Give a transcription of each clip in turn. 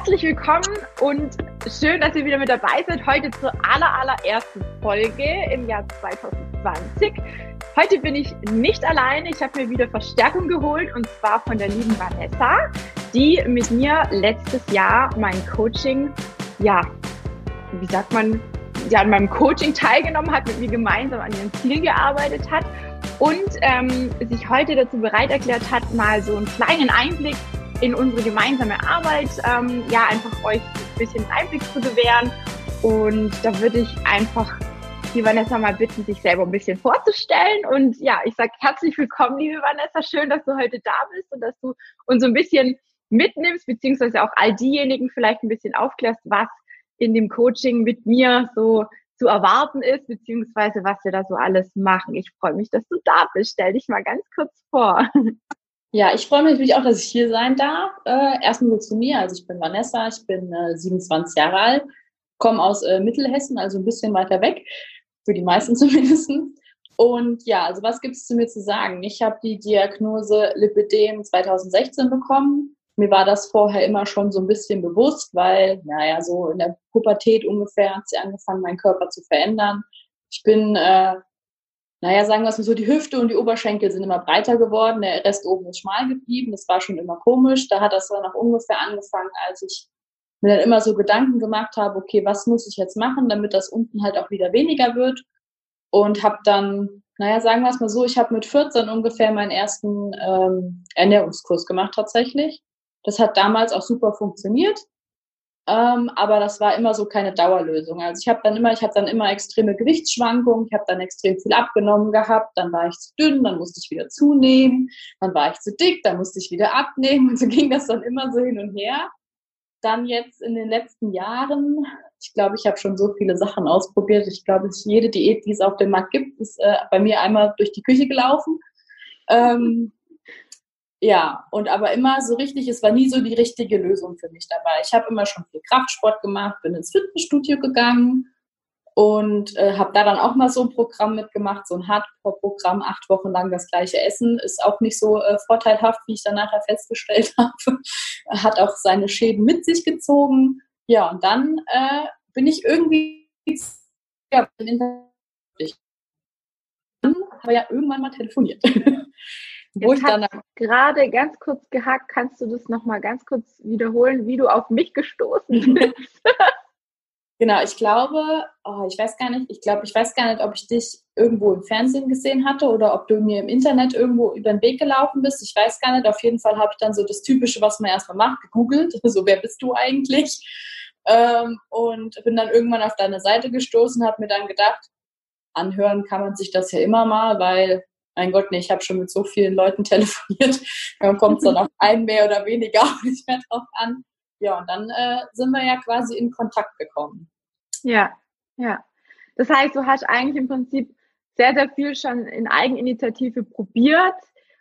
Herzlich willkommen und schön, dass ihr wieder mit dabei seid. Heute zur aller, allerersten Folge im Jahr 2020. Heute bin ich nicht alleine. Ich habe mir wieder Verstärkung geholt und zwar von der lieben Vanessa, die mit mir letztes Jahr mein Coaching, ja, wie sagt man, ja, an meinem Coaching teilgenommen hat, mit mir gemeinsam an ihren Zielen gearbeitet hat und ähm, sich heute dazu bereit erklärt hat, mal so einen kleinen Einblick in unsere gemeinsame Arbeit, ähm, ja, einfach euch ein bisschen Einblick zu gewähren. Und da würde ich einfach die Vanessa mal bitten, sich selber ein bisschen vorzustellen. Und ja, ich sage herzlich willkommen, liebe Vanessa. Schön, dass du heute da bist und dass du uns so ein bisschen mitnimmst, beziehungsweise auch all diejenigen vielleicht ein bisschen aufklärst, was in dem Coaching mit mir so zu erwarten ist, beziehungsweise was wir da so alles machen. Ich freue mich, dass du da bist. Stell dich mal ganz kurz vor. Ja, ich freue mich natürlich auch, dass ich hier sein darf. Äh, erstmal zu mir. Also ich bin Vanessa, ich bin äh, 27 Jahre alt, komme aus äh, Mittelhessen, also ein bisschen weiter weg, für die meisten zumindest. Und ja, also was gibt es zu mir zu sagen? Ich habe die Diagnose Lipidem 2016 bekommen. Mir war das vorher immer schon so ein bisschen bewusst, weil, naja, so in der Pubertät ungefähr hat sie angefangen, meinen Körper zu verändern. Ich bin äh, naja, sagen wir es mal so, die Hüfte und die Oberschenkel sind immer breiter geworden, der Rest oben ist schmal geblieben. Das war schon immer komisch. Da hat das dann auch ungefähr angefangen, als ich mir dann immer so Gedanken gemacht habe, okay, was muss ich jetzt machen, damit das unten halt auch wieder weniger wird. Und habe dann, naja, sagen wir es mal so, ich habe mit 14 ungefähr meinen ersten ähm, Ernährungskurs gemacht tatsächlich. Das hat damals auch super funktioniert. Ähm, aber das war immer so keine Dauerlösung. Also ich habe dann immer, ich hatte dann immer extreme Gewichtsschwankungen, ich habe dann extrem viel abgenommen gehabt, dann war ich zu dünn, dann musste ich wieder zunehmen, dann war ich zu dick, dann musste ich wieder abnehmen und so ging das dann immer so hin und her. Dann jetzt in den letzten Jahren, ich glaube, ich habe schon so viele Sachen ausprobiert. Ich glaube, jede Diät, die es auf dem Markt gibt, ist äh, bei mir einmal durch die Küche gelaufen. Ähm, ja, und aber immer so richtig, es war nie so die richtige Lösung für mich dabei. Ich habe immer schon viel Kraftsport gemacht, bin ins Fitnessstudio gegangen und äh, habe da dann auch mal so ein Programm mitgemacht, so ein Hardcore-Programm, acht Wochen lang das gleiche Essen, ist auch nicht so äh, vorteilhaft, wie ich dann nachher festgestellt habe. Hat auch seine Schäden mit sich gezogen. Ja, und dann äh, bin ich irgendwie ja, dann habe ja irgendwann mal telefoniert. Wo Jetzt ich dann gerade ganz kurz gehackt, kannst du das nochmal ganz kurz wiederholen, wie du auf mich gestoßen bist? genau, ich glaube, oh, ich weiß gar nicht, ich glaube, ich weiß gar nicht, ob ich dich irgendwo im Fernsehen gesehen hatte oder ob du mir im Internet irgendwo über den Weg gelaufen bist. Ich weiß gar nicht. Auf jeden Fall habe ich dann so das Typische, was man erstmal macht, gegoogelt. So, wer bist du eigentlich? Ähm, und bin dann irgendwann auf deine Seite gestoßen, habe mir dann gedacht, anhören kann man sich das ja immer mal, weil mein Gott, nee, ich habe schon mit so vielen Leuten telefoniert, dann kommt es dann auf einen mehr oder weniger auch nicht mehr drauf an. Ja, und dann äh, sind wir ja quasi in Kontakt gekommen. Ja, ja. Das heißt, du hast eigentlich im Prinzip sehr, sehr viel schon in Eigeninitiative probiert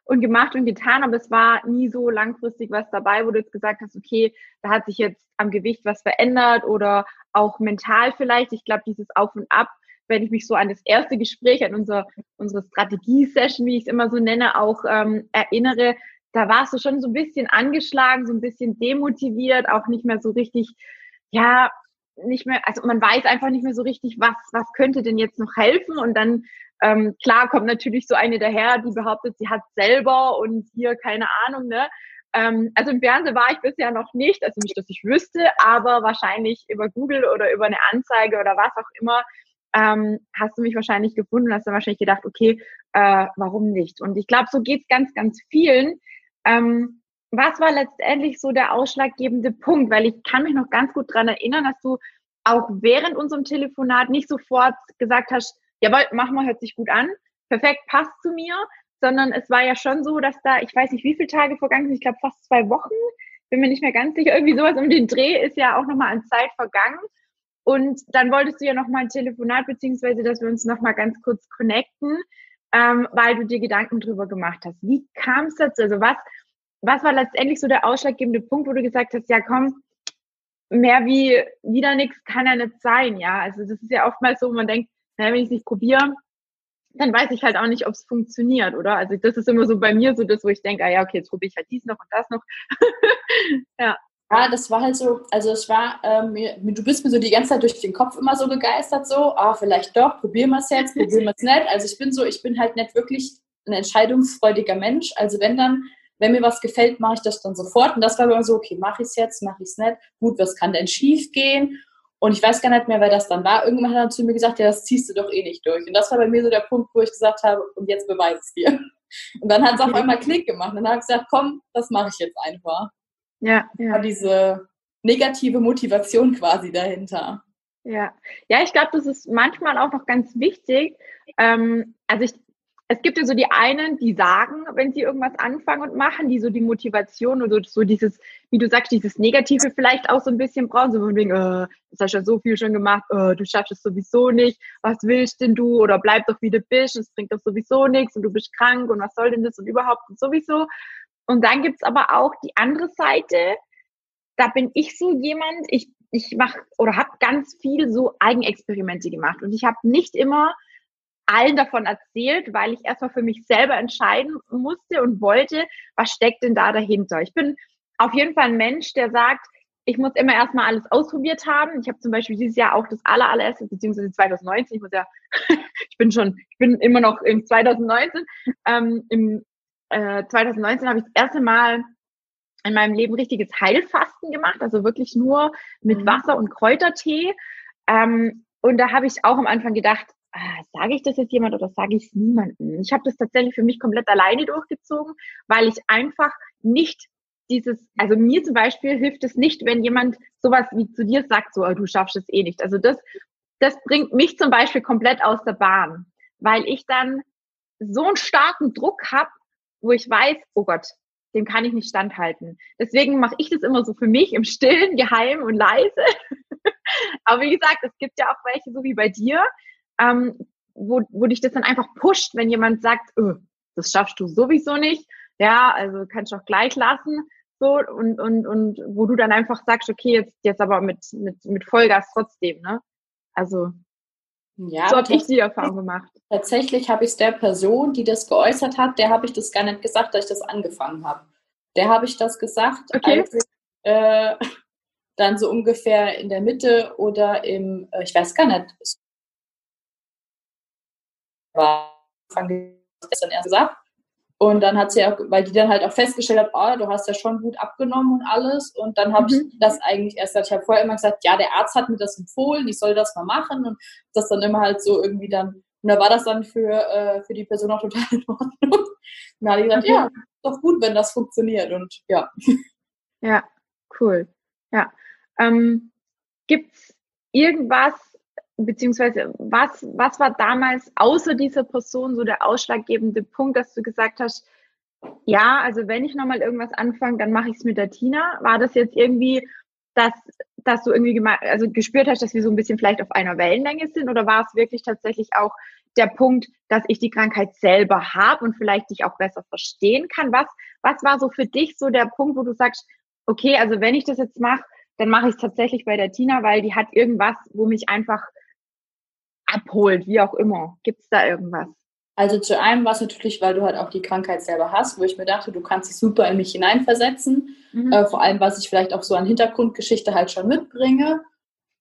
und gemacht und getan, aber es war nie so langfristig was dabei, wo du jetzt gesagt hast, okay, da hat sich jetzt am Gewicht was verändert oder auch mental vielleicht. Ich glaube, dieses Auf und Ab wenn ich mich so an das erste Gespräch, an unser, unsere Strategie-Session, wie ich es immer so nenne, auch ähm, erinnere, da warst du schon so ein bisschen angeschlagen, so ein bisschen demotiviert, auch nicht mehr so richtig, ja, nicht mehr, also man weiß einfach nicht mehr so richtig, was, was könnte denn jetzt noch helfen? Und dann, ähm, klar kommt natürlich so eine daher, die behauptet, sie hat selber und hier keine Ahnung, ne, ähm, also im Fernsehen war ich bisher noch nicht, also nicht, dass ich wüsste, aber wahrscheinlich über Google oder über eine Anzeige oder was auch immer ähm, hast du mich wahrscheinlich gefunden und hast dann wahrscheinlich gedacht, okay, äh, warum nicht? Und ich glaube, so geht's ganz, ganz vielen. Ähm, was war letztendlich so der ausschlaggebende Punkt? Weil ich kann mich noch ganz gut dran erinnern, dass du auch während unserem Telefonat nicht sofort gesagt hast, jawohl, mach mal, hört sich gut an, perfekt, passt zu mir, sondern es war ja schon so, dass da, ich weiß nicht, wie viele Tage vergangen sind, ich glaube fast zwei Wochen, bin mir nicht mehr ganz sicher, irgendwie sowas um den Dreh ist ja auch nochmal an Zeit vergangen. Und dann wolltest du ja nochmal ein Telefonat, beziehungsweise, dass wir uns nochmal ganz kurz connecten, ähm, weil du dir Gedanken drüber gemacht hast. Wie kam es dazu? Also was, was war letztendlich so der ausschlaggebende Punkt, wo du gesagt hast, ja komm, mehr wie wieder nichts kann ja nicht sein, ja. Also das ist ja oftmals so, man denkt, naja, wenn ich es nicht probiere, dann weiß ich halt auch nicht, ob es funktioniert, oder? Also das ist immer so bei mir so das, wo ich denke, ah ja, okay, jetzt probiere ich halt dies noch und das noch. ja. Ja, das war halt so, also es war, ähm, du bist mir so die ganze Zeit durch den Kopf immer so begeistert, so, ah, vielleicht doch, probieren wir es jetzt, probieren wir es nicht. Also ich bin so, ich bin halt nicht wirklich ein entscheidungsfreudiger Mensch. Also wenn dann, wenn mir was gefällt, mache ich das dann sofort. Und das war immer so, okay, mache ich es jetzt, mache ich es nicht. Gut, was kann denn schief gehen? Und ich weiß gar nicht mehr, wer das dann war. Irgendwann hat er zu mir gesagt, ja, das ziehst du doch eh nicht durch. Und das war bei mir so der Punkt, wo ich gesagt habe, und jetzt beweise es dir. Und dann hat es auf einmal Klick gemacht. Und dann habe ich gesagt, komm, das mache ich jetzt einfach. Ja, ja. Diese negative Motivation quasi dahinter. Ja, ja, ich glaube, das ist manchmal auch noch ganz wichtig. Ähm, also ich, es gibt ja so die einen, die sagen, wenn sie irgendwas anfangen und machen, die so die Motivation oder so dieses, wie du sagst, dieses Negative vielleicht auch so ein bisschen brauchen, so von wegen, äh, das hast ja so viel schon gemacht, äh, du schaffst es sowieso nicht, was willst denn du oder bleib doch wie du bist, es bringt doch sowieso nichts und du bist krank und was soll denn das und überhaupt und sowieso. Und dann gibt's aber auch die andere Seite, da bin ich so jemand, ich, ich mache oder habe ganz viel so Eigenexperimente gemacht. Und ich habe nicht immer allen davon erzählt, weil ich erstmal für mich selber entscheiden musste und wollte, was steckt denn da dahinter. Ich bin auf jeden Fall ein Mensch, der sagt, ich muss immer erstmal alles ausprobiert haben. Ich habe zum Beispiel dieses Jahr auch das aller, allererste, beziehungsweise 2019, ich muss ja, ich bin schon, ich bin immer noch im 2019, ähm, im 2019 äh, habe ich das erste Mal in meinem Leben richtiges Heilfasten gemacht, also wirklich nur mit mhm. Wasser und Kräutertee. Ähm, und da habe ich auch am Anfang gedacht, ah, sage ich das jetzt jemand oder sage ich es niemandem? Ich habe das tatsächlich für mich komplett alleine durchgezogen, weil ich einfach nicht dieses, also mir zum Beispiel hilft es nicht, wenn jemand sowas wie zu dir sagt, so, oh, du schaffst es eh nicht. Also das, das bringt mich zum Beispiel komplett aus der Bahn, weil ich dann so einen starken Druck habe, wo ich weiß, oh Gott, dem kann ich nicht standhalten. Deswegen mache ich das immer so für mich im Stillen, geheim und leise. Aber wie gesagt, es gibt ja auch welche, so wie bei dir, ähm, wo, wo dich das dann einfach pusht, wenn jemand sagt, oh, das schaffst du sowieso nicht. Ja, also kannst du auch gleich lassen. So, und, und, und wo du dann einfach sagst, okay, jetzt, jetzt aber mit, mit, mit Vollgas trotzdem, ne? Also ja, so habe ich die Erfahrung gemacht. Tatsächlich habe ich es der Person, die das geäußert hat, der habe ich das gar nicht gesagt, dass ich das angefangen habe. Der habe ich das gesagt, okay. als ich äh, dann so ungefähr in der Mitte oder im, äh, ich weiß gar nicht, war gestern erst gesagt. Und dann hat sie auch, weil die dann halt auch festgestellt hat, oh, du hast ja schon gut abgenommen und alles. Und dann habe mhm. ich das eigentlich erst, ich habe vorher immer gesagt, ja, der Arzt hat mir das empfohlen, ich soll das mal machen. Und das dann immer halt so irgendwie dann, und da war das dann für, äh, für die Person auch total in Ordnung. Und dann hat die gesagt, okay. ja, doch gut, wenn das funktioniert. Und ja. Ja, cool. Ja. Ähm, Gibt es irgendwas, beziehungsweise was, was war damals außer dieser Person so der ausschlaggebende Punkt, dass du gesagt hast, ja, also wenn ich nochmal irgendwas anfange, dann mache ich es mit der Tina. War das jetzt irgendwie, dass, dass du irgendwie also gespürt hast, dass wir so ein bisschen vielleicht auf einer Wellenlänge sind oder war es wirklich tatsächlich auch der Punkt, dass ich die Krankheit selber habe und vielleicht dich auch besser verstehen kann? Was, was war so für dich so der Punkt, wo du sagst, okay, also wenn ich das jetzt mache, dann mache ich es tatsächlich bei der Tina, weil die hat irgendwas, wo mich einfach abholt, wie auch immer. Gibt es da irgendwas? Also zu einem war es natürlich, weil du halt auch die Krankheit selber hast, wo ich mir dachte, du kannst dich super in mich hineinversetzen. Mhm. Äh, vor allem, was ich vielleicht auch so an Hintergrundgeschichte halt schon mitbringe.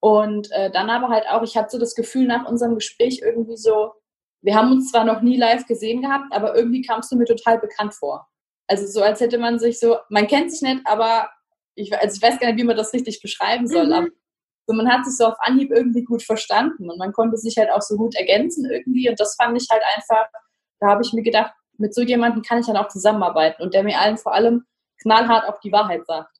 Und äh, dann aber halt auch, ich hatte so das Gefühl nach unserem Gespräch irgendwie so, wir haben uns zwar noch nie live gesehen gehabt, aber irgendwie kamst du mir total bekannt vor. Also so, als hätte man sich so, man kennt sich nicht, aber ich, also ich weiß gar nicht, wie man das richtig beschreiben soll, mhm. aber so, man hat sich so auf Anhieb irgendwie gut verstanden und man konnte sich halt auch so gut ergänzen irgendwie und das fand ich halt einfach, da habe ich mir gedacht, mit so jemandem kann ich dann auch zusammenarbeiten und der mir allen vor allem knallhart auch die Wahrheit sagt.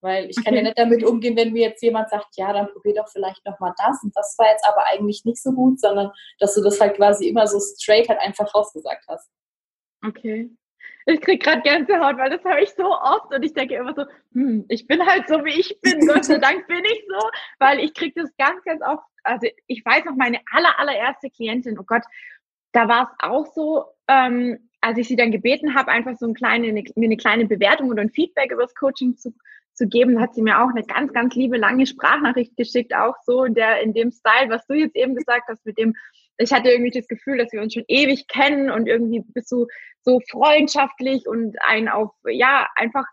Weil ich kann okay. ja nicht damit umgehen, wenn mir jetzt jemand sagt, ja, dann probier doch vielleicht nochmal das und das war jetzt aber eigentlich nicht so gut, sondern dass du das halt quasi immer so straight halt einfach rausgesagt hast. Okay. Ich krieg gerade Gänsehaut, weil das höre ich so oft und ich denke immer so, hm, ich bin halt so, wie ich bin. Gott sei Dank bin ich so, weil ich krieg das ganz, ganz oft. Also ich weiß noch, meine aller, allererste Klientin, oh Gott, da war es auch so, ähm, als ich sie dann gebeten habe, einfach so ein kleine, eine, mir eine kleine Bewertung oder ein Feedback über das Coaching zu, zu geben, hat sie mir auch eine ganz, ganz liebe lange Sprachnachricht geschickt, auch so in der, in dem Style, was du jetzt eben gesagt hast, mit dem ich hatte irgendwie das Gefühl, dass wir uns schon ewig kennen und irgendwie bist du so freundschaftlich und ein auf, ja, einfach,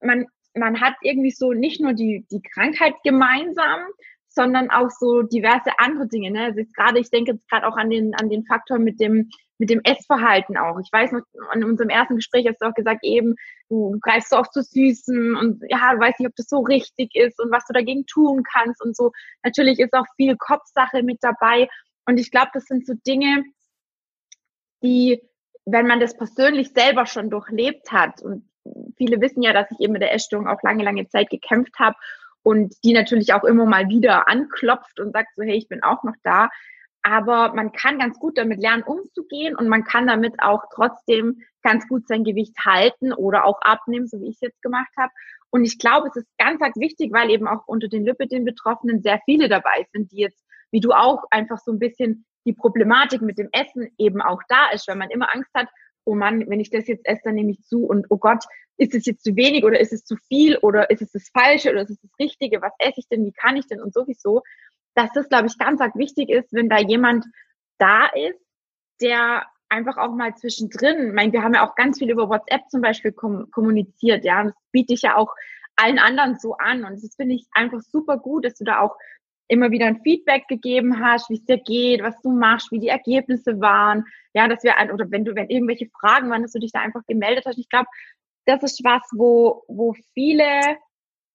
man, man hat irgendwie so nicht nur die, die Krankheit gemeinsam, sondern auch so diverse andere Dinge. Ne? Also gerade, ich denke jetzt gerade auch an den, an den Faktor mit dem, mit dem Essverhalten auch. Ich weiß noch, in unserem ersten Gespräch hast du auch gesagt, eben, du, greifst so oft zu Süßen und ja, du weißt nicht, ob das so richtig ist und was du dagegen tun kannst und so. Natürlich ist auch viel Kopfsache mit dabei. Und ich glaube, das sind so Dinge, die, wenn man das persönlich selber schon durchlebt hat und viele wissen ja, dass ich eben mit der Essstörung auch lange, lange Zeit gekämpft habe und die natürlich auch immer mal wieder anklopft und sagt so, hey, ich bin auch noch da. Aber man kann ganz gut damit lernen, umzugehen und man kann damit auch trotzdem ganz gut sein Gewicht halten oder auch abnehmen, so wie ich es jetzt gemacht habe. Und ich glaube, es ist ganz, ganz wichtig, weil eben auch unter den Lipidem-Betroffenen sehr viele dabei sind, die jetzt, wie du auch, einfach so ein bisschen die Problematik mit dem Essen eben auch da ist, weil man immer Angst hat, oh Mann, wenn ich das jetzt esse, dann nehme ich zu und oh Gott, ist es jetzt zu wenig oder ist es zu viel oder ist es das Falsche oder ist es das Richtige, was esse ich denn, wie kann ich denn? Und sowieso, dass das, glaube ich, ganz, ganz wichtig ist, wenn da jemand da ist, der einfach auch mal zwischendrin, ich meine, wir haben ja auch ganz viel über WhatsApp zum Beispiel kom kommuniziert, ja, und das biete ich ja auch allen anderen so an und das finde ich einfach super gut, dass du da auch immer wieder ein Feedback gegeben hast, wie es dir geht, was du machst, wie die Ergebnisse waren. Ja, dass wir oder wenn du, wenn irgendwelche Fragen waren, dass du dich da einfach gemeldet hast. Ich glaube, das ist was, wo, wo viele,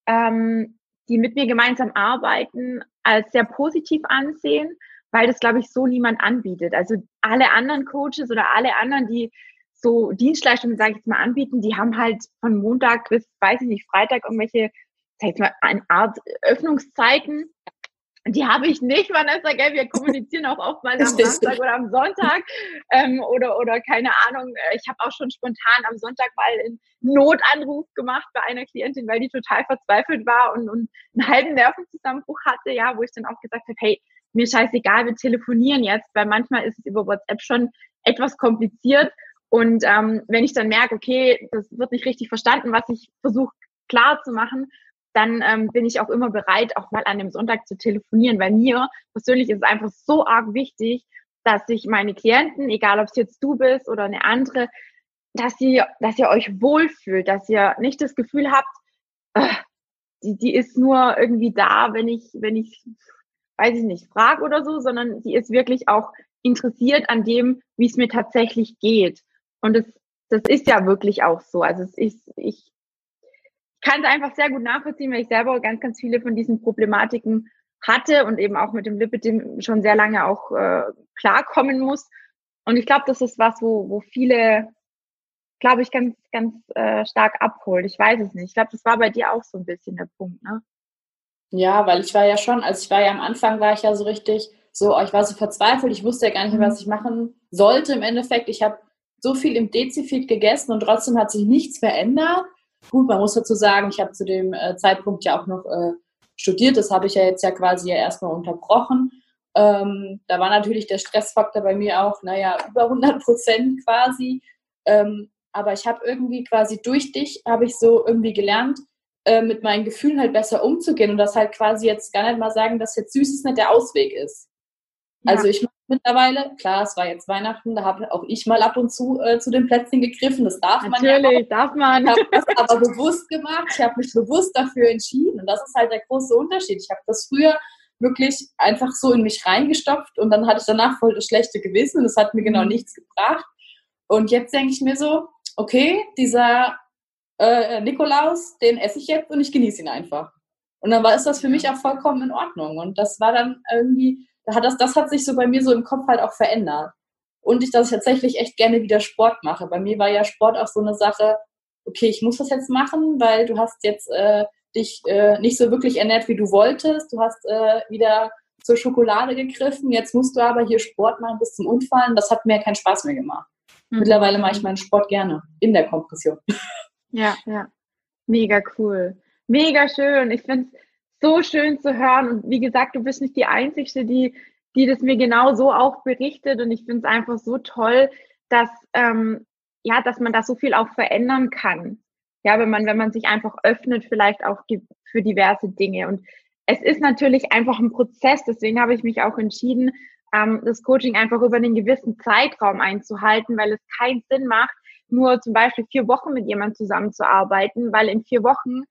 ähm, die mit mir gemeinsam arbeiten, als sehr positiv ansehen, weil das, glaube ich, so niemand anbietet. Also alle anderen Coaches oder alle anderen, die so Dienstleistungen, sage ich jetzt mal, anbieten, die haben halt von Montag bis, weiß ich nicht, Freitag irgendwelche, sag ich mal, eine Art Öffnungszeiten die habe ich nicht, Vanessa, gell? Wir kommunizieren auch oft mal am Samstag oder am Sonntag ähm, oder, oder keine Ahnung. Äh, ich habe auch schon spontan am Sonntag mal einen Notanruf gemacht bei einer Klientin, weil die total verzweifelt war und, und einen halben Nervenzusammenbruch hatte, ja, wo ich dann auch gesagt habe, hey, mir scheißegal, wir telefonieren jetzt, weil manchmal ist es über WhatsApp schon etwas kompliziert. Und ähm, wenn ich dann merke, okay, das wird nicht richtig verstanden, was ich versuche klar zu machen, dann ähm, bin ich auch immer bereit, auch mal an dem Sonntag zu telefonieren, weil mir persönlich ist es einfach so arg wichtig, dass sich meine Klienten, egal ob es jetzt du bist oder eine andere, dass ihr, dass ihr euch wohlfühlt, dass ihr nicht das Gefühl habt, äh, die, die ist nur irgendwie da, wenn ich, wenn ich, weiß ich nicht, frage oder so, sondern die ist wirklich auch interessiert an dem, wie es mir tatsächlich geht. Und das, das ist ja wirklich auch so. Also es ist, ich kann es einfach sehr gut nachvollziehen, weil ich selber ganz, ganz viele von diesen Problematiken hatte und eben auch mit dem Lipidem schon sehr lange auch äh, klarkommen muss. Und ich glaube, das ist was, wo, wo viele, glaube ich, ganz, ganz äh, stark abholt. Ich weiß es nicht. Ich glaube, das war bei dir auch so ein bisschen der Punkt, ne? Ja, weil ich war ja schon, also ich war ja am Anfang, war ich ja so richtig so, ich war so verzweifelt, ich wusste ja gar nicht mehr, was ich machen sollte im Endeffekt. Ich habe so viel im Dezifit gegessen und trotzdem hat sich nichts verändert. Gut, man muss dazu sagen, ich habe zu dem äh, Zeitpunkt ja auch noch äh, studiert. Das habe ich ja jetzt ja quasi ja erstmal unterbrochen. Ähm, da war natürlich der Stressfaktor bei mir auch, naja, über 100 Prozent quasi. Ähm, aber ich habe irgendwie quasi durch dich, habe ich so irgendwie gelernt, äh, mit meinen Gefühlen halt besser umzugehen und das halt quasi jetzt gar nicht mal sagen, dass jetzt Süßes nicht der Ausweg ist. Ja. Also ich mittlerweile. Klar, es war jetzt Weihnachten, da habe auch ich mal ab und zu äh, zu den Plätzchen gegriffen. Das darf man Natürlich, ja darf man. Ich habe das aber bewusst gemacht. Ich habe mich bewusst dafür entschieden. Und das ist halt der große Unterschied. Ich habe das früher wirklich einfach so in mich reingestopft und dann hatte ich danach voll das schlechte Gewissen und es hat mir genau mhm. nichts gebracht. Und jetzt denke ich mir so, okay, dieser äh, Nikolaus, den esse ich jetzt und ich genieße ihn einfach. Und dann war ist das für mich auch vollkommen in Ordnung. Und das war dann irgendwie da hat das, das hat sich so bei mir so im Kopf halt auch verändert. Und ich, dass ich tatsächlich echt gerne wieder Sport mache. Bei mir war ja Sport auch so eine Sache, okay, ich muss das jetzt machen, weil du hast jetzt äh, dich äh, nicht so wirklich ernährt, wie du wolltest. Du hast äh, wieder zur Schokolade gegriffen. Jetzt musst du aber hier Sport machen bis zum Unfallen. Das hat mir keinen Spaß mehr gemacht. Mhm. Mittlerweile mache ich meinen Sport gerne in der Kompression. Ja, ja. Mega cool. Mega schön. Ich finde es so schön zu hören. Und wie gesagt, du bist nicht die Einzige, die, die das mir genau so auch berichtet. Und ich finde es einfach so toll, dass, ähm, ja, dass man da so viel auch verändern kann. Ja, wenn man, wenn man sich einfach öffnet, vielleicht auch für diverse Dinge. Und es ist natürlich einfach ein Prozess. Deswegen habe ich mich auch entschieden, ähm, das Coaching einfach über einen gewissen Zeitraum einzuhalten, weil es keinen Sinn macht, nur zum Beispiel vier Wochen mit jemandem zusammenzuarbeiten, weil in vier Wochen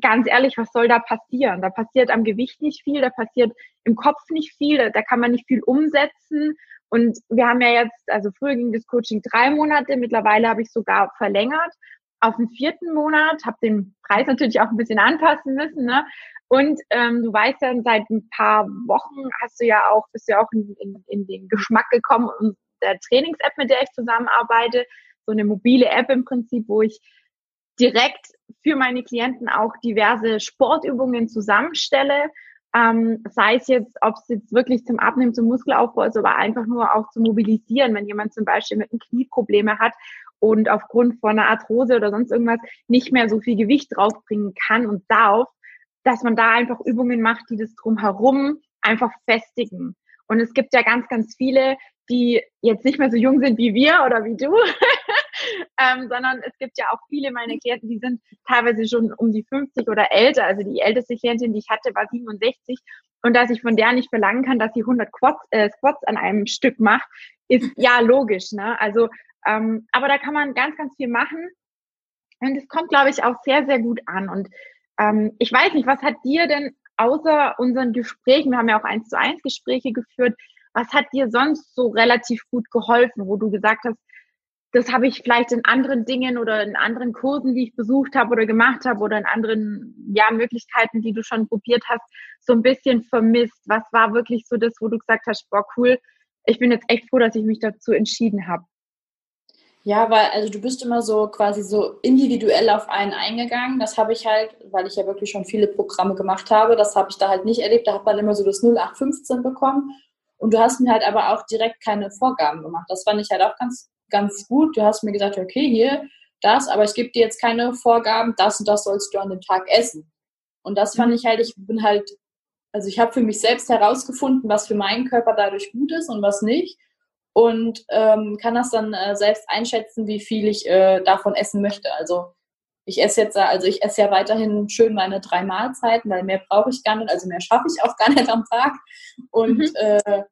ganz ehrlich, was soll da passieren? Da passiert am Gewicht nicht viel, da passiert im Kopf nicht viel, da kann man nicht viel umsetzen. Und wir haben ja jetzt, also früher ging das Coaching drei Monate, mittlerweile habe ich sogar verlängert auf den vierten Monat, habe den Preis natürlich auch ein bisschen anpassen müssen. Ne? Und ähm, du weißt ja, seit ein paar Wochen hast du ja auch, bist ja auch in, in, in den Geschmack gekommen und der Trainings-App, mit der ich zusammenarbeite, so eine mobile App im Prinzip, wo ich direkt für meine Klienten auch diverse Sportübungen zusammenstelle. Ähm, sei es jetzt, ob es jetzt wirklich zum Abnehmen, zum Muskelaufbau ist, aber einfach nur auch zu mobilisieren, wenn jemand zum Beispiel mit einem Knie Probleme hat und aufgrund von einer Arthrose oder sonst irgendwas nicht mehr so viel Gewicht draufbringen kann und darf, dass man da einfach Übungen macht, die das drumherum einfach festigen. Und es gibt ja ganz, ganz viele, die jetzt nicht mehr so jung sind wie wir oder wie du, ähm, sondern es gibt ja auch viele meiner Klienten, die sind teilweise schon um die 50 oder älter. Also die älteste Klientin, die ich hatte, war 67. Und dass ich von der nicht verlangen kann, dass sie 100 Squats, äh, Squats an einem Stück macht, ist ja logisch. Ne? Also, ähm, aber da kann man ganz, ganz viel machen. Und es kommt, glaube ich, auch sehr, sehr gut an. Und ähm, ich weiß nicht, was hat dir denn außer unseren Gesprächen, wir haben ja auch eins zu eins Gespräche geführt, was hat dir sonst so relativ gut geholfen, wo du gesagt hast, das habe ich vielleicht in anderen Dingen oder in anderen Kursen, die ich besucht habe oder gemacht habe oder in anderen ja, Möglichkeiten, die du schon probiert hast, so ein bisschen vermisst? Was war wirklich so das, wo du gesagt hast, boah, cool, ich bin jetzt echt froh, dass ich mich dazu entschieden habe? Ja, weil also du bist immer so quasi so individuell auf einen eingegangen. Das habe ich halt, weil ich ja wirklich schon viele Programme gemacht habe, das habe ich da halt nicht erlebt. Da hat man immer so das 0815 bekommen. Und du hast mir halt aber auch direkt keine Vorgaben gemacht. Das fand ich halt auch ganz, ganz gut. Du hast mir gesagt, okay, hier, das, aber ich gebe dir jetzt keine Vorgaben, das und das sollst du an dem Tag essen. Und das fand mhm. ich halt, ich bin halt, also ich habe für mich selbst herausgefunden, was für meinen Körper dadurch gut ist und was nicht. Und ähm, kann das dann äh, selbst einschätzen, wie viel ich äh, davon essen möchte. Also ich esse jetzt, also ich esse ja weiterhin schön meine drei Mahlzeiten, weil mehr brauche ich gar nicht, also mehr schaffe ich auch gar nicht am Tag. Und mhm. äh,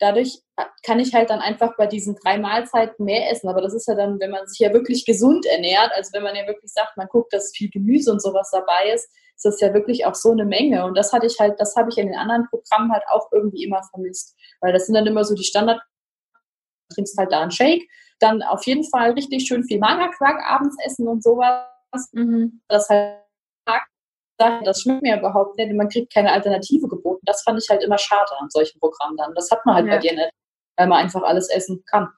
dadurch kann ich halt dann einfach bei diesen drei Mahlzeiten mehr essen. Aber das ist ja dann, wenn man sich ja wirklich gesund ernährt, also wenn man ja wirklich sagt, man guckt, dass viel Gemüse und sowas dabei ist, ist das ja wirklich auch so eine Menge. Und das hatte ich halt, das habe ich in den anderen Programmen halt auch irgendwie immer vermisst. Weil das sind dann immer so die Standard, trinkst halt da einen Shake, dann auf jeden Fall richtig schön viel Magerquark abends essen und sowas Mhm. Das halt das schmeckt mir überhaupt nicht. Man kriegt keine Alternative. Das fand ich halt immer schade an solchen Programmen dann. Das hat man halt ja. bei dir nicht, weil man einfach alles essen kann.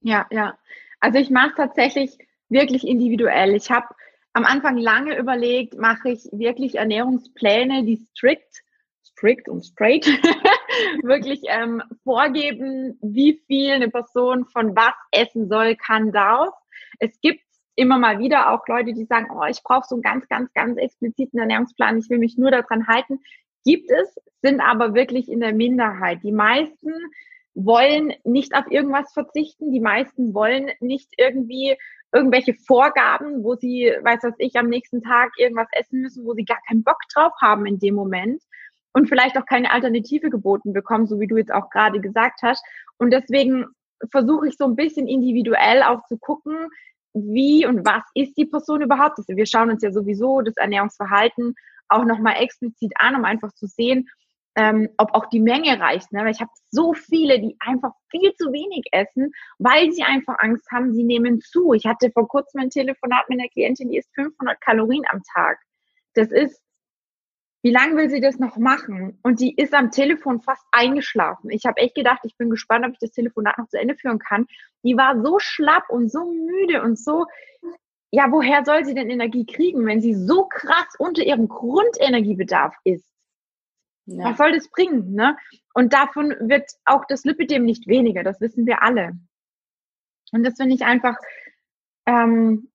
Ja, ja. Also ich mache tatsächlich wirklich individuell. Ich habe am Anfang lange überlegt, mache ich wirklich Ernährungspläne, die strikt, strict und straight wirklich ähm, vorgeben, wie viel eine Person von was essen soll, kann, darf. Es gibt immer mal wieder auch Leute, die sagen, oh, ich brauche so einen ganz, ganz, ganz expliziten Ernährungsplan, ich will mich nur daran halten. Gibt es, sind aber wirklich in der Minderheit. Die meisten wollen nicht auf irgendwas verzichten. Die meisten wollen nicht irgendwie irgendwelche Vorgaben, wo sie, weiß was ich, am nächsten Tag irgendwas essen müssen, wo sie gar keinen Bock drauf haben in dem Moment und vielleicht auch keine Alternative geboten bekommen, so wie du jetzt auch gerade gesagt hast. Und deswegen versuche ich so ein bisschen individuell auch zu gucken, wie und was ist die Person überhaupt? Also wir schauen uns ja sowieso das Ernährungsverhalten auch nochmal explizit an, um einfach zu sehen, ähm, ob auch die Menge reicht. Ne? Weil ich habe so viele, die einfach viel zu wenig essen, weil sie einfach Angst haben, sie nehmen zu. Ich hatte vor kurzem ein Telefonat mit einer Klientin, die isst 500 Kalorien am Tag. Das ist wie lange will sie das noch machen? Und die ist am Telefon fast eingeschlafen. Ich habe echt gedacht, ich bin gespannt, ob ich das Telefonat noch zu Ende führen kann. Die war so schlapp und so müde und so, ja, woher soll sie denn Energie kriegen, wenn sie so krass unter ihrem Grundenergiebedarf ist? Ja. Was soll das bringen? Ne? Und davon wird auch das Lipidem nicht weniger, das wissen wir alle. Und das finde ich einfach, ähm,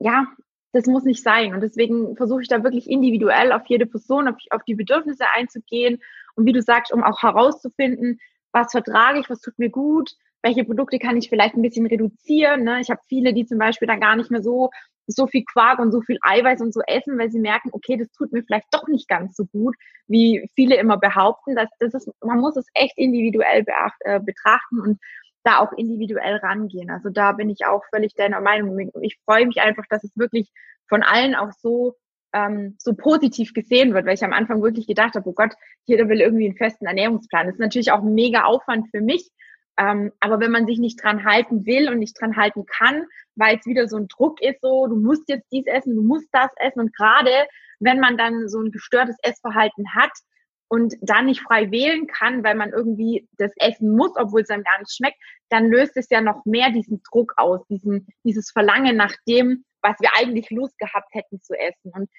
ja, das muss nicht sein. Und deswegen versuche ich da wirklich individuell auf jede Person, auf, auf, die Bedürfnisse einzugehen. Und wie du sagst, um auch herauszufinden, was vertrage ich, was tut mir gut, welche Produkte kann ich vielleicht ein bisschen reduzieren. Ne? Ich habe viele, die zum Beispiel dann gar nicht mehr so, so viel Quark und so viel Eiweiß und so essen, weil sie merken, okay, das tut mir vielleicht doch nicht ganz so gut, wie viele immer behaupten. Dass, das ist, man muss es echt individuell beacht, äh, betrachten und da auch individuell rangehen. Also da bin ich auch völlig deiner Meinung. Ich freue mich einfach, dass es wirklich von allen auch so ähm, so positiv gesehen wird, weil ich am Anfang wirklich gedacht habe, oh Gott, jeder will irgendwie einen festen Ernährungsplan. Das ist natürlich auch ein mega Aufwand für mich. Ähm, aber wenn man sich nicht dran halten will und nicht dran halten kann, weil es wieder so ein Druck ist, so, du musst jetzt dies essen, du musst das essen. Und gerade wenn man dann so ein gestörtes Essverhalten hat und dann nicht frei wählen kann, weil man irgendwie das essen muss, obwohl es einem gar nicht schmeckt, dann löst es ja noch mehr diesen Druck aus, diesen, dieses Verlangen nach dem, was wir eigentlich Lust gehabt hätten zu essen. Und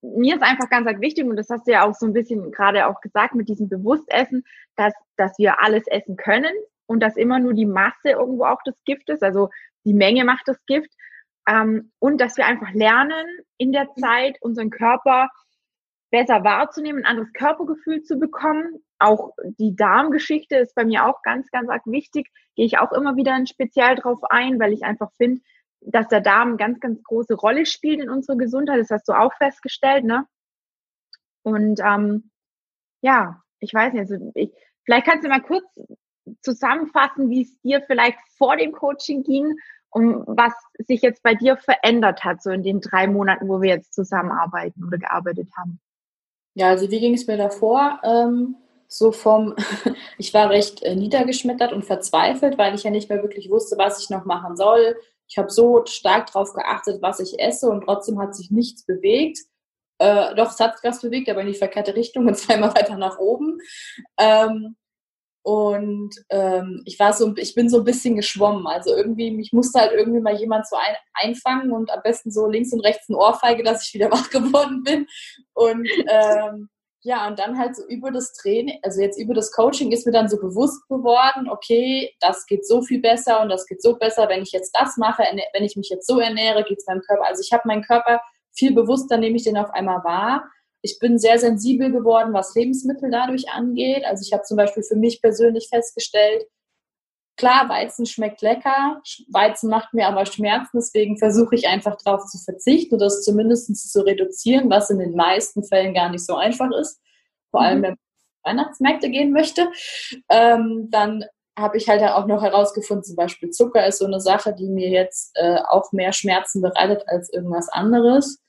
mir ist einfach ganz wichtig, und das hast du ja auch so ein bisschen gerade auch gesagt mit diesem Bewusstessen, dass, dass wir alles essen können, und dass immer nur die Masse irgendwo auch das Gift ist, also die Menge macht das Gift. Ähm, und dass wir einfach lernen, in der Zeit unseren Körper besser wahrzunehmen, ein anderes Körpergefühl zu bekommen. Auch die Darmgeschichte ist bei mir auch ganz, ganz arg wichtig. Gehe ich auch immer wieder speziell drauf ein, weil ich einfach finde, dass der Darm eine ganz, ganz große Rolle spielt in unserer Gesundheit. Das hast du auch festgestellt, ne? Und ähm, ja, ich weiß nicht, also ich, vielleicht kannst du mal kurz zusammenfassen, wie es dir vielleicht vor dem Coaching ging und was sich jetzt bei dir verändert hat, so in den drei Monaten, wo wir jetzt zusammenarbeiten oder gearbeitet haben? Ja, also wie ging es mir davor? Ähm, so vom, ich war recht äh, niedergeschmettert und verzweifelt, weil ich ja nicht mehr wirklich wusste, was ich noch machen soll. Ich habe so stark darauf geachtet, was ich esse und trotzdem hat sich nichts bewegt. Äh, doch, es hat sich was bewegt, aber in die verkehrte Richtung und zweimal weiter nach oben. Ähm, und ähm, ich war so, ich bin so ein bisschen geschwommen. Also irgendwie, mich musste halt irgendwie mal jemand so ein, einfangen und am besten so links und rechts ein Ohrfeige, dass ich wieder wach geworden bin. Und ähm, ja, und dann halt so über das Training, also jetzt über das Coaching ist mir dann so bewusst geworden, okay, das geht so viel besser und das geht so besser, wenn ich jetzt das mache, wenn ich mich jetzt so ernähre, geht es meinem Körper. Also ich habe meinen Körper viel bewusster, nehme ich den auf einmal wahr ich bin sehr sensibel geworden, was Lebensmittel dadurch angeht. Also ich habe zum Beispiel für mich persönlich festgestellt, klar, Weizen schmeckt lecker, Weizen macht mir aber Schmerzen, deswegen versuche ich einfach darauf zu verzichten oder das zumindest zu reduzieren, was in den meisten Fällen gar nicht so einfach ist. Vor allem, mhm. wenn man Weihnachtsmärkte gehen möchte. Ähm, dann habe ich halt auch noch herausgefunden, zum Beispiel Zucker ist so eine Sache, die mir jetzt äh, auch mehr Schmerzen bereitet als irgendwas anderes.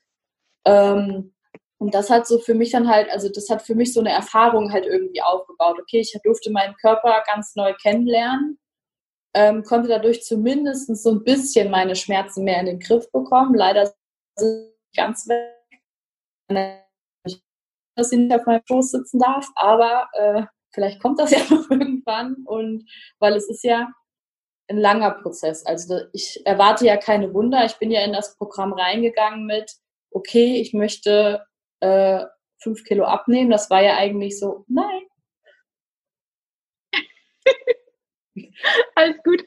Ähm, und das hat so für mich dann halt, also das hat für mich so eine Erfahrung halt irgendwie aufgebaut. Okay, ich durfte meinen Körper ganz neu kennenlernen, ähm, konnte dadurch zumindest so ein bisschen meine Schmerzen mehr in den Griff bekommen. Leider sind ganz weg, dass ich nicht auf meinem Schoß sitzen darf, aber äh, vielleicht kommt das ja noch irgendwann. Und weil es ist ja ein langer Prozess. Also ich erwarte ja keine Wunder. Ich bin ja in das Programm reingegangen mit, okay, ich möchte äh, fünf Kilo abnehmen. Das war ja eigentlich so, nein. Alles gut.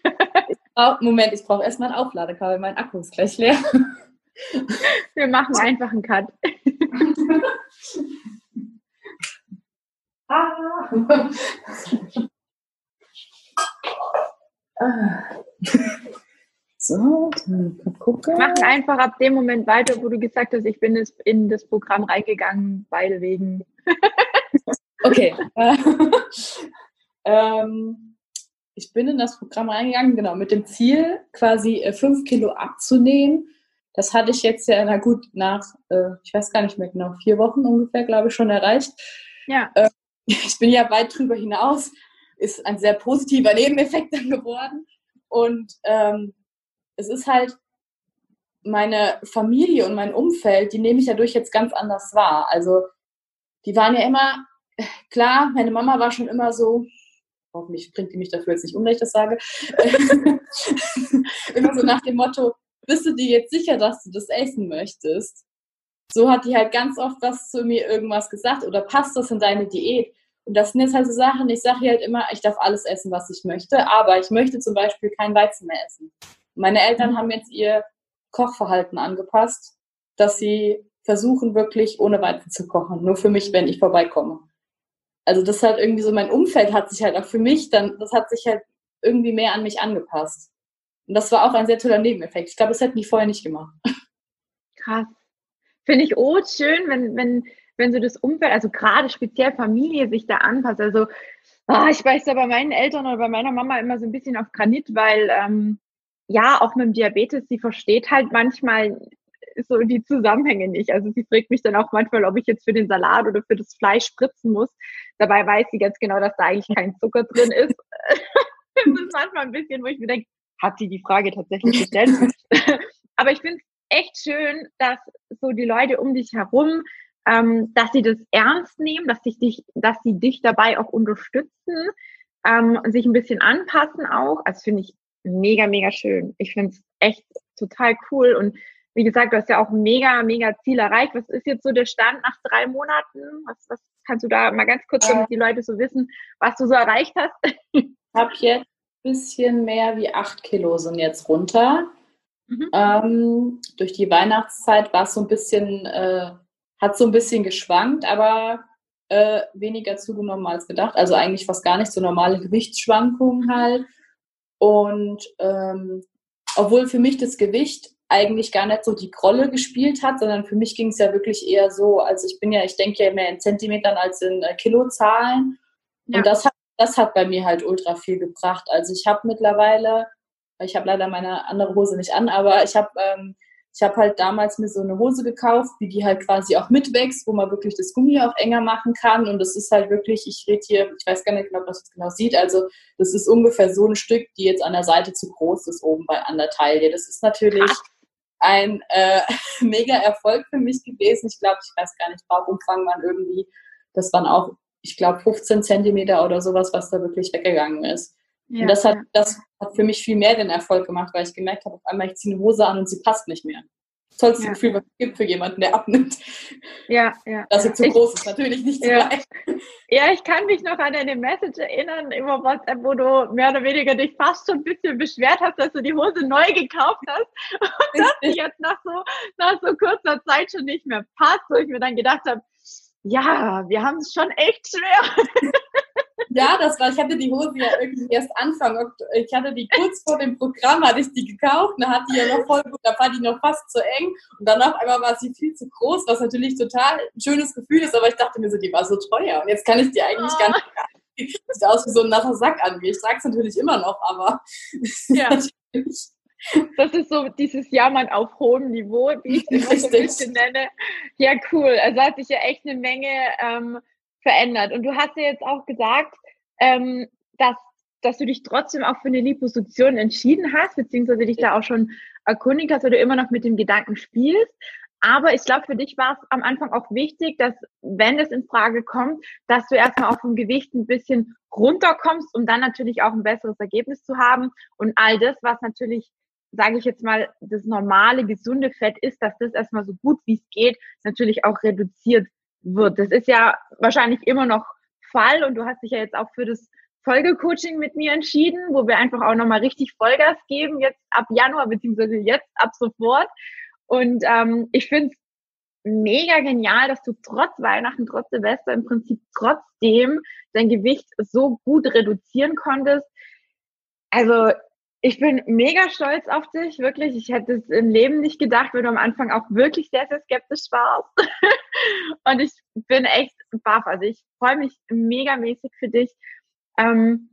Ich brauch, Moment, ich brauche erstmal ein Aufladekabel, mein Akku ist gleich leer. Wir machen einfach einen Cut. ah. So, dann gucken. Machen einfach ab dem Moment weiter, wo du gesagt hast, ich bin in das Programm reingegangen, beide wegen. okay. ähm, ich bin in das Programm reingegangen, genau, mit dem Ziel, quasi äh, fünf Kilo abzunehmen. Das hatte ich jetzt ja, na gut, nach, äh, ich weiß gar nicht mehr genau, vier Wochen ungefähr, glaube ich, schon erreicht. Ja. Äh, ich bin ja weit drüber hinaus. Ist ein sehr positiver Nebeneffekt dann geworden. Und ähm, es ist halt meine Familie und mein Umfeld, die nehme ich dadurch jetzt ganz anders wahr. Also die waren ja immer, klar, meine Mama war schon immer so, hoffentlich bringt die mich dafür jetzt nicht um, wenn ich das sage, immer so nach dem Motto, bist du dir jetzt sicher, dass du das essen möchtest? So hat die halt ganz oft was zu mir irgendwas gesagt oder passt das in deine Diät? Und das sind jetzt halt so Sachen, ich sage hier halt immer, ich darf alles essen, was ich möchte, aber ich möchte zum Beispiel kein Weizen mehr essen. Meine Eltern haben jetzt ihr Kochverhalten angepasst, dass sie versuchen wirklich ohne Weizen zu kochen, nur für mich, wenn ich vorbeikomme. Also das hat irgendwie so, mein Umfeld hat sich halt auch für mich dann, das hat sich halt irgendwie mehr an mich angepasst. Und das war auch ein sehr toller Nebeneffekt. Ich glaube, das hätten die vorher nicht gemacht. Krass. Finde ich oh schön, wenn, wenn, wenn so das Umfeld, also gerade speziell Familie sich da anpasst. Also oh, ich weiß ja bei meinen Eltern oder bei meiner Mama immer so ein bisschen auf Granit, weil ähm, ja, auch mit dem Diabetes, sie versteht halt manchmal so die Zusammenhänge nicht. Also sie fragt mich dann auch manchmal, ob ich jetzt für den Salat oder für das Fleisch spritzen muss. Dabei weiß sie ganz genau, dass da eigentlich kein Zucker drin ist. das ist manchmal ein bisschen, wo ich mir denke, hat sie die Frage tatsächlich gestellt? Aber ich finde es echt schön, dass so die Leute um dich herum, ähm, dass sie das ernst nehmen, dass, sich dich, dass sie dich dabei auch unterstützen, ähm, sich ein bisschen anpassen auch. Also finde ich mega, mega schön. Ich finde es echt total cool. Und wie gesagt, du hast ja auch mega, mega Ziel erreicht. Was ist jetzt so der Stand nach drei Monaten? Was, was kannst du da mal ganz kurz, damit die Leute so wissen, was du so erreicht hast? Ich habe jetzt ein bisschen mehr wie acht Kilo sind jetzt runter. Mhm. Ähm, durch die Weihnachtszeit war es so ein bisschen, äh, hat so ein bisschen geschwankt, aber äh, weniger zugenommen als gedacht. Also eigentlich fast gar nicht so normale Gewichtsschwankungen halt. Und ähm, obwohl für mich das Gewicht eigentlich gar nicht so die Rolle gespielt hat, sondern für mich ging es ja wirklich eher so, also ich bin ja, ich denke ja mehr in Zentimetern als in äh, Kilozahlen. Ja. Und das hat, das hat bei mir halt ultra viel gebracht. Also ich habe mittlerweile, ich habe leider meine andere Hose nicht an, aber ich habe ähm, ich habe halt damals mir so eine Hose gekauft, wie die halt quasi auch mitwächst, wo man wirklich das Gummi auch enger machen kann. Und das ist halt wirklich, ich rede hier, ich weiß gar nicht genau, ob man das genau sieht. Also das ist ungefähr so ein Stück, die jetzt an der Seite zu groß ist, oben bei an der Taille. Das ist natürlich ein äh, mega Erfolg für mich gewesen. Ich glaube, ich weiß gar nicht, Bauchumfang waren irgendwie, das waren auch, ich glaube, 15 Zentimeter oder sowas, was da wirklich weggegangen ist. Ja, und das hat, das hat für mich viel mehr den Erfolg gemacht, weil ich gemerkt habe, auf einmal ich ziehe eine Hose an und sie passt nicht mehr. Das tollste ja. Gefühl, was es gibt für jemanden, der abnimmt. Ja, ja. Dass sie zu ich, groß ist, natürlich nicht zu ja. klein. Ja, ich kann mich noch an eine Message erinnern über WhatsApp, wo du mehr oder weniger dich fast schon ein bisschen beschwert hast, dass du die Hose neu gekauft hast und dass die jetzt nach so, nach so kurzer Zeit schon nicht mehr passt, wo ich mir dann gedacht habe, ja, wir haben es schon echt schwer. Ja, das war, ich hatte die Hose ja irgendwie erst Anfang, ich hatte die kurz vor dem Programm, hatte ich die gekauft, da hat die ja noch voll gut, da war die noch fast zu eng und dann auf einmal war sie viel zu groß, was natürlich total ein schönes Gefühl ist, aber ich dachte mir so, die war so teuer und jetzt kann ich die eigentlich oh. gar nicht Sieht aus wie so ein nasser Sack an mir. Ich trage es natürlich immer noch, aber ja. Das ist so dieses Jammern auf hohem Niveau, wie ich es immer so ein bisschen nenne. Ja, cool. Also hat sich ja echt eine Menge ähm, verändert. Und du hast ja jetzt auch gesagt, ähm, dass, dass du dich trotzdem auch für eine Liposuktion entschieden hast, beziehungsweise dich da auch schon erkundigt hast, oder du immer noch mit dem Gedanken spielst. Aber ich glaube, für dich war es am Anfang auch wichtig, dass, wenn es in Frage kommt, dass du erstmal auf dem Gewicht ein bisschen runterkommst, um dann natürlich auch ein besseres Ergebnis zu haben. Und all das, was natürlich, sage ich jetzt mal, das normale, gesunde Fett ist, dass das erstmal so gut wie es geht, natürlich auch reduziert wird. Das ist ja wahrscheinlich immer noch Fall und du hast dich ja jetzt auch für das Folgecoaching mit mir entschieden, wo wir einfach auch nochmal richtig Vollgas geben, jetzt ab Januar, beziehungsweise jetzt ab sofort. Und ähm, ich finde es mega genial, dass du trotz Weihnachten, trotz Silvester im Prinzip trotzdem dein Gewicht so gut reduzieren konntest. Also ich bin mega stolz auf dich, wirklich. Ich hätte es im Leben nicht gedacht, weil du am Anfang auch wirklich sehr, sehr skeptisch warst. und ich bin echt baff. Also ich freue mich mega mäßig für dich. Ähm,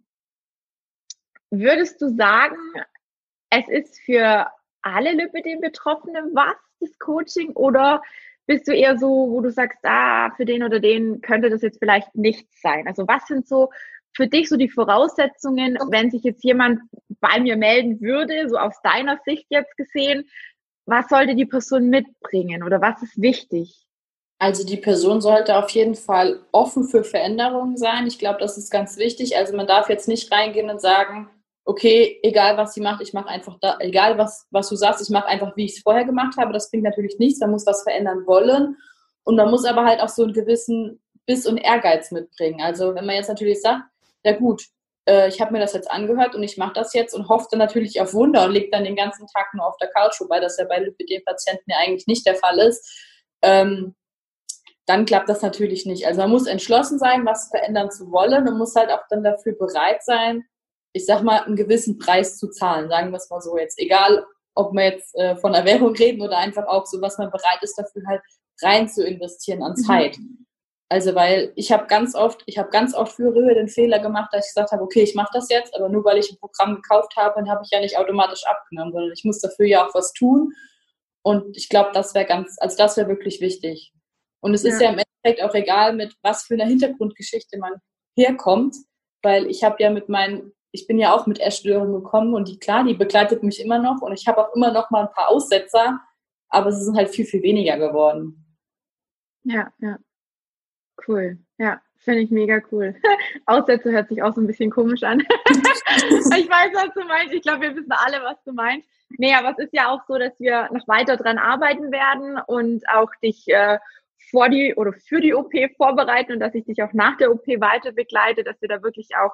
würdest du sagen, es ist für alle Lipidem-Betroffene was, das Coaching? Oder bist du eher so, wo du sagst, ah, für den oder den könnte das jetzt vielleicht nichts sein? Also was sind so für dich so die Voraussetzungen, wenn sich jetzt jemand bei mir melden würde, so aus deiner Sicht jetzt gesehen, was sollte die Person mitbringen oder was ist wichtig? Also die Person sollte auf jeden Fall offen für Veränderungen sein. Ich glaube, das ist ganz wichtig. Also man darf jetzt nicht reingehen und sagen, okay, egal was sie macht, ich mache einfach da, egal was, was du sagst, ich mache einfach, wie ich es vorher gemacht habe. Das bringt natürlich nichts. Man muss was verändern wollen. Und man muss aber halt auch so einen gewissen Biss und Ehrgeiz mitbringen. Also wenn man jetzt natürlich sagt, ja gut, äh, ich habe mir das jetzt angehört und ich mache das jetzt und hoffe dann natürlich auf Wunder und lege dann den ganzen Tag nur auf der Couch, wobei das ja bei Lipidem-Patienten ja eigentlich nicht der Fall ist, ähm, dann klappt das natürlich nicht. Also man muss entschlossen sein, was verändern zu wollen und muss halt auch dann dafür bereit sein, ich sag mal, einen gewissen Preis zu zahlen, sagen wir es mal so jetzt. Egal, ob wir jetzt äh, von Erwährung reden oder einfach auch so, was man bereit ist, dafür halt rein zu investieren an mhm. Zeit. Mhm. Also weil ich habe ganz oft, ich habe ganz oft früher den Fehler gemacht, dass ich gesagt habe, okay, ich mache das jetzt, aber nur weil ich ein Programm gekauft habe, dann habe ich ja nicht automatisch abgenommen, sondern ich muss dafür ja auch was tun. Und ich glaube, das wäre ganz, also das wäre wirklich wichtig. Und es ist ja. ja im Endeffekt auch egal, mit was für einer Hintergrundgeschichte man herkommt, weil ich habe ja mit meinen, ich bin ja auch mit Essstörungen gekommen und die, klar, die begleitet mich immer noch und ich habe auch immer noch mal ein paar Aussetzer, aber es sind halt viel, viel weniger geworden. Ja, ja. Cool. Ja, finde ich mega cool. Aussätze hört sich auch so ein bisschen komisch an. ich weiß, was du meinst. Ich glaube, wir wissen alle, was du meinst. Nee, aber es ist ja auch so, dass wir noch weiter dran arbeiten werden und auch dich äh, vor die oder für die OP vorbereiten und dass ich dich auch nach der OP weiter begleite, dass wir da wirklich auch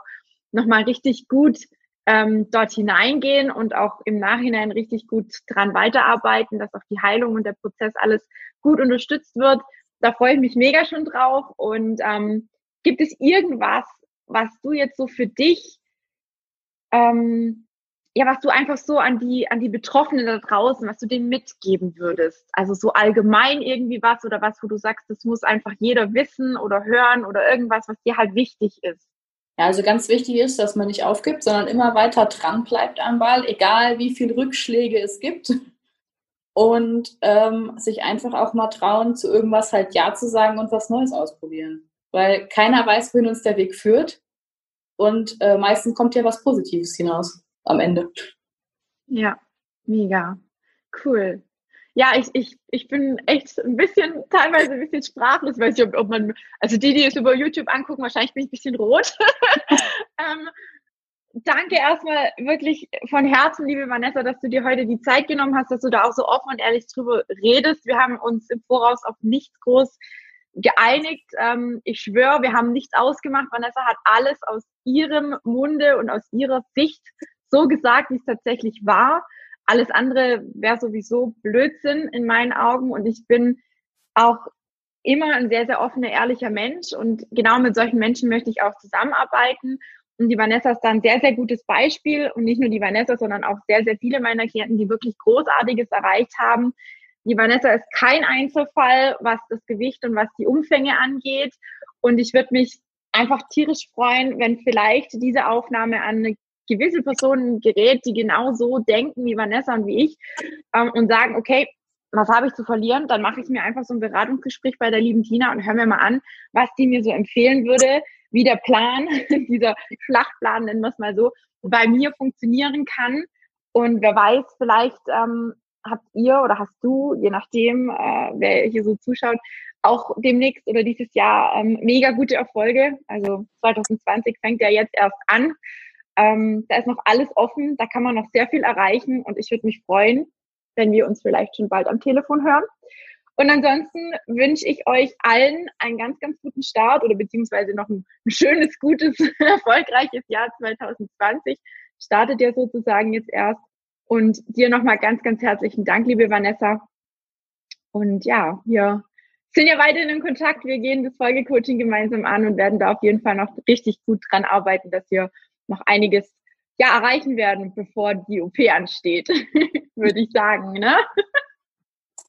nochmal richtig gut ähm, dort hineingehen und auch im Nachhinein richtig gut dran weiterarbeiten, dass auch die Heilung und der Prozess alles gut unterstützt wird. Da freue ich mich mega schon drauf. Und ähm, gibt es irgendwas, was du jetzt so für dich ähm, ja, was du einfach so an die, an die Betroffenen da draußen, was du denen mitgeben würdest. Also so allgemein irgendwie was oder was, wo du sagst, das muss einfach jeder wissen oder hören oder irgendwas, was dir halt wichtig ist. Ja, also ganz wichtig ist, dass man nicht aufgibt, sondern immer weiter dran bleibt am Ball, egal wie viele Rückschläge es gibt. Und ähm, sich einfach auch mal trauen, zu irgendwas halt Ja zu sagen und was Neues ausprobieren. Weil keiner weiß, wohin uns der Weg führt. Und äh, meistens kommt ja was Positives hinaus am Ende. Ja, mega. Cool. Ja, ich, ich, ich bin echt ein bisschen, teilweise ein bisschen sprachlos, weiß ich, ob, ob man, also die, die es über YouTube angucken, wahrscheinlich bin ich ein bisschen rot. ähm, danke erstmal wirklich von Herzen, liebe Vanessa, dass du dir heute die Zeit genommen hast, dass du da auch so offen und ehrlich drüber redest. Wir haben uns im Voraus auf nichts groß geeinigt. Ähm, ich schwöre, wir haben nichts ausgemacht. Vanessa hat alles aus ihrem Munde und aus ihrer Sicht so gesagt, wie es tatsächlich war. Alles andere wäre sowieso Blödsinn in meinen Augen. Und ich bin auch immer ein sehr, sehr offener, ehrlicher Mensch. Und genau mit solchen Menschen möchte ich auch zusammenarbeiten. Und die Vanessa ist da ein sehr, sehr gutes Beispiel. Und nicht nur die Vanessa, sondern auch sehr, sehr viele meiner Klienten, die wirklich Großartiges erreicht haben. Die Vanessa ist kein Einzelfall, was das Gewicht und was die Umfänge angeht. Und ich würde mich einfach tierisch freuen, wenn vielleicht diese Aufnahme an eine gewisse Personen gerät, die genau so denken wie Vanessa und wie ich ähm, und sagen, okay, was habe ich zu verlieren? Dann mache ich mir einfach so ein Beratungsgespräch bei der lieben Tina und höre mir mal an, was die mir so empfehlen würde, wie der Plan, dieser Schlachtplan, nennen wir es mal so, bei mir funktionieren kann. Und wer weiß, vielleicht ähm, habt ihr oder hast du, je nachdem, äh, wer hier so zuschaut, auch demnächst oder dieses Jahr ähm, mega gute Erfolge. Also 2020 fängt ja jetzt erst an. Ähm, da ist noch alles offen, da kann man noch sehr viel erreichen und ich würde mich freuen, wenn wir uns vielleicht schon bald am Telefon hören. Und ansonsten wünsche ich euch allen einen ganz, ganz guten Start oder beziehungsweise noch ein, schönes, gutes, erfolgreiches Jahr 2020. Startet ja sozusagen jetzt erst. Und dir nochmal ganz, ganz herzlichen Dank, liebe Vanessa. Und ja, wir sind ja weiterhin in Kontakt. Wir gehen das Folgecoaching gemeinsam an und werden da auf jeden Fall noch richtig gut dran arbeiten, dass wir noch einiges ja, erreichen werden, bevor die OP ansteht, würde ich sagen. Ne?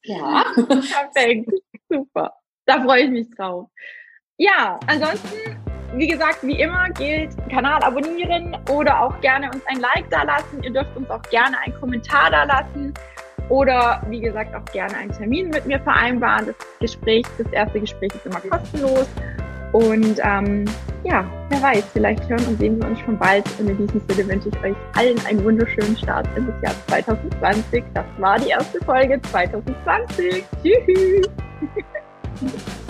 Ja. Perfekt. Super. Da freue ich mich drauf. Ja, ansonsten, wie gesagt, wie immer gilt, Kanal abonnieren oder auch gerne uns ein Like da lassen. Ihr dürft uns auch gerne einen Kommentar da lassen oder wie gesagt auch gerne einen Termin mit mir vereinbaren. Das Gespräch, das erste Gespräch ist immer kostenlos und ähm, ja, wer weiß, vielleicht hören und sehen wir uns schon bald. Und in diesem Sinne wünsche ich euch allen einen wunderschönen Start in das Jahr 2020. Das war die erste Folge 2020. Tschüss.